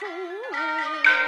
出